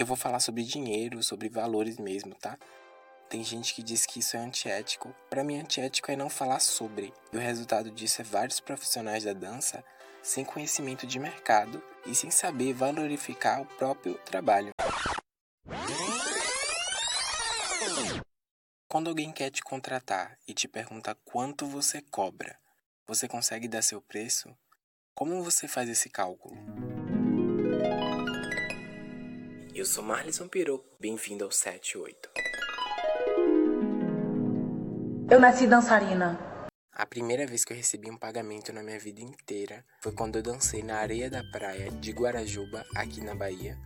Eu vou falar sobre dinheiro, sobre valores mesmo, tá? Tem gente que diz que isso é antiético. Para mim, antiético é não falar sobre. E o resultado disso é vários profissionais da dança sem conhecimento de mercado e sem saber valorificar o próprio trabalho. Quando alguém quer te contratar e te pergunta quanto você cobra, você consegue dar seu preço? Como você faz esse cálculo? Eu sou Marlison Pirou, bem-vindo ao 78. Eu nasci dançarina. A primeira vez que eu recebi um pagamento na minha vida inteira foi quando eu dancei na areia da praia de Guarajuba, aqui na Bahia,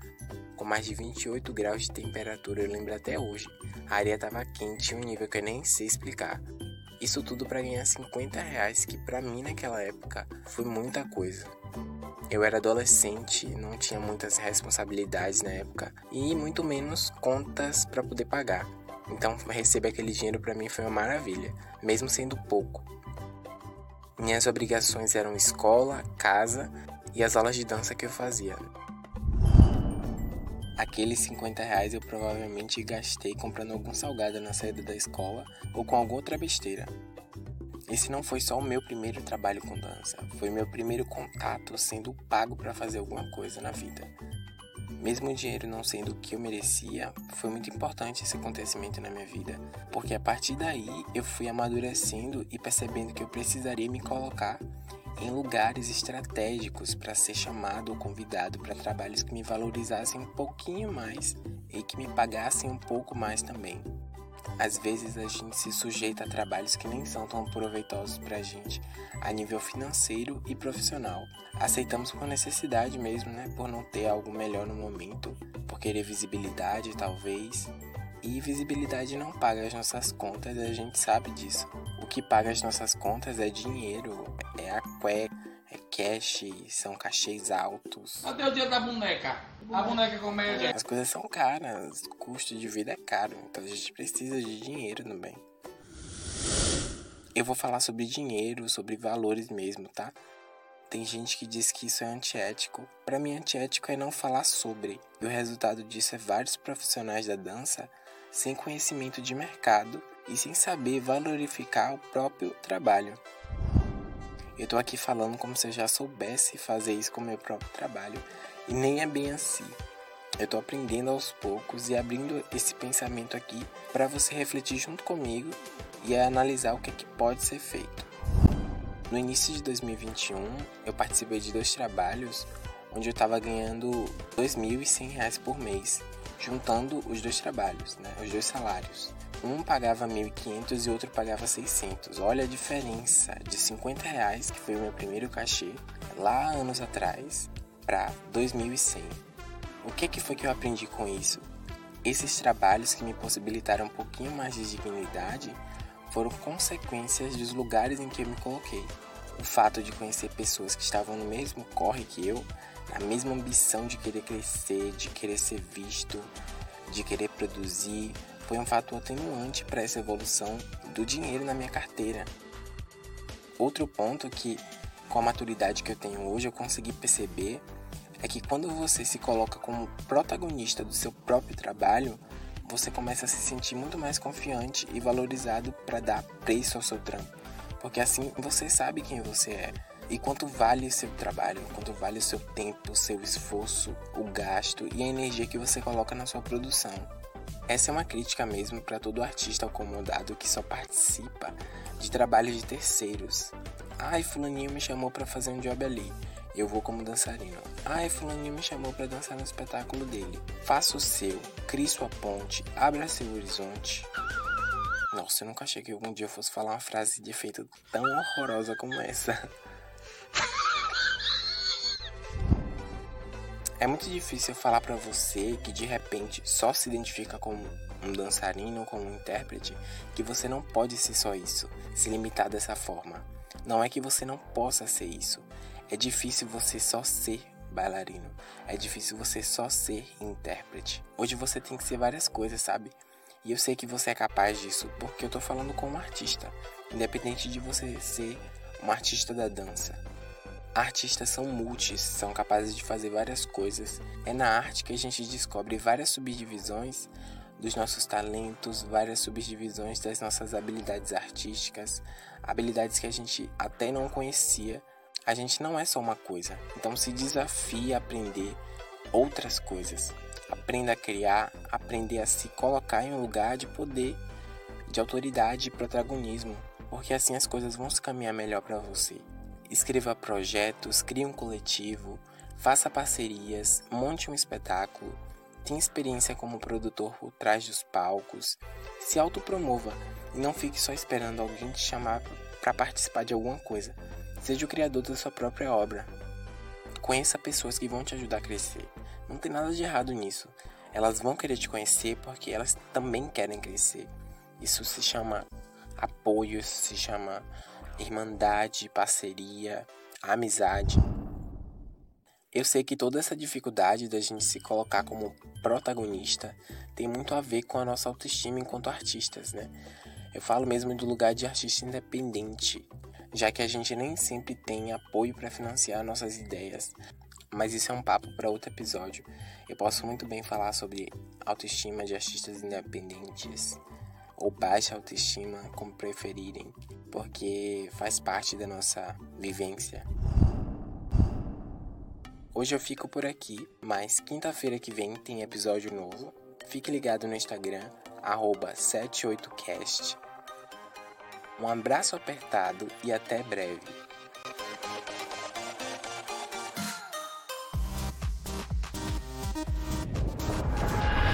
com mais de 28 graus de temperatura, eu lembro até hoje. A areia estava quente um nível que eu nem sei explicar. Isso tudo para ganhar 50 reais, que para mim naquela época foi muita coisa. Eu era adolescente, não tinha muitas responsabilidades na época e muito menos contas para poder pagar. Então, receber aquele dinheiro para mim foi uma maravilha, mesmo sendo pouco. Minhas obrigações eram escola, casa e as aulas de dança que eu fazia. Aqueles 50 reais eu provavelmente gastei comprando algum salgado na saída da escola ou com alguma outra besteira. Esse não foi só o meu primeiro trabalho com dança, foi meu primeiro contato sendo pago para fazer alguma coisa na vida. Mesmo o dinheiro não sendo o que eu merecia, foi muito importante esse acontecimento na minha vida, porque a partir daí eu fui amadurecendo e percebendo que eu precisaria me colocar em lugares estratégicos para ser chamado ou convidado para trabalhos que me valorizassem um pouquinho mais e que me pagassem um pouco mais também. Às vezes a gente se sujeita a trabalhos que nem são tão proveitosos para a gente a nível financeiro e profissional. Aceitamos por necessidade mesmo, né? Por não ter algo melhor no momento, por querer visibilidade talvez. E visibilidade não paga as nossas contas, a gente sabe disso. O que paga as nossas contas é dinheiro, é a cueca, é cash, são cachês altos. Cadê o dia da boneca? A boneca comédia. As coisas são caras, o custo de vida é caro, então a gente precisa de dinheiro também. Eu vou falar sobre dinheiro, sobre valores mesmo, tá? Tem gente que diz que isso é antiético. Para mim, antiético é não falar sobre. E o resultado disso é vários profissionais da dança sem conhecimento de mercado e sem saber valorificar o próprio trabalho. Eu tô aqui falando como se eu já soubesse fazer isso com meu próprio trabalho e nem é bem assim. Eu tô aprendendo aos poucos e abrindo esse pensamento aqui para você refletir junto comigo e analisar o que, é que pode ser feito. No início de 2021, eu participei de dois trabalhos onde eu estava ganhando R$ 2.100 por mês, juntando os dois trabalhos, né, os dois salários. Um pagava 1.500 e outro pagava 600. Olha a diferença de 50 reais, que foi o meu primeiro cachê, lá anos atrás, para 2.100. O que, que foi que eu aprendi com isso? Esses trabalhos que me possibilitaram um pouquinho mais de dignidade foram consequências dos lugares em que eu me coloquei. O fato de conhecer pessoas que estavam no mesmo corre que eu, na mesma ambição de querer crescer, de querer ser visto, de querer produzir, foi um fator atenuante para essa evolução do dinheiro na minha carteira. Outro ponto que, com a maturidade que eu tenho hoje, eu consegui perceber é que quando você se coloca como protagonista do seu próprio trabalho, você começa a se sentir muito mais confiante e valorizado para dar preço ao seu trampo. Porque assim você sabe quem você é e quanto vale o seu trabalho, quanto vale o seu tempo, o seu esforço, o gasto e a energia que você coloca na sua produção. Essa é uma crítica mesmo para todo artista acomodado que só participa de trabalhos de terceiros. Ai, fulaninho me chamou para fazer um job ali. Eu vou como dançarino. Ai, fulaninho me chamou para dançar no espetáculo dele. Faça o seu, crie sua ponte, abra seu horizonte. Nossa, eu nunca achei que algum dia eu fosse falar uma frase de efeito tão horrorosa como essa. É muito difícil falar para você que de repente só se identifica como um dançarino ou como um intérprete que você não pode ser só isso, se limitar dessa forma. Não é que você não possa ser isso. É difícil você só ser bailarino. É difícil você só ser intérprete. Hoje você tem que ser várias coisas, sabe? E eu sei que você é capaz disso porque eu tô falando como artista, independente de você ser um artista da dança. Artistas são multis, são capazes de fazer várias coisas. É na arte que a gente descobre várias subdivisões dos nossos talentos, várias subdivisões das nossas habilidades artísticas, habilidades que a gente até não conhecia. A gente não é só uma coisa, então se desafie a aprender outras coisas. Aprenda a criar, aprender a se colocar em um lugar de poder, de autoridade e protagonismo, porque assim as coisas vão se caminhar melhor para você. Escreva projetos, crie um coletivo, faça parcerias, monte um espetáculo, tenha experiência como produtor por trás dos palcos, se autopromova e não fique só esperando alguém te chamar para participar de alguma coisa. Seja o criador da sua própria obra. Conheça pessoas que vão te ajudar a crescer. Não tem nada de errado nisso. Elas vão querer te conhecer porque elas também querem crescer. Isso se chama apoio, isso se chama irmandade, parceria, amizade. Eu sei que toda essa dificuldade da gente se colocar como protagonista tem muito a ver com a nossa autoestima enquanto artistas, né? Eu falo mesmo do lugar de artista independente, já que a gente nem sempre tem apoio para financiar nossas ideias. Mas isso é um papo para outro episódio. Eu posso muito bem falar sobre autoestima de artistas independentes ou baixa autoestima, como preferirem, porque faz parte da nossa vivência. Hoje eu fico por aqui, mas quinta-feira que vem tem episódio novo. Fique ligado no Instagram, 78cast. Um abraço apertado e até breve.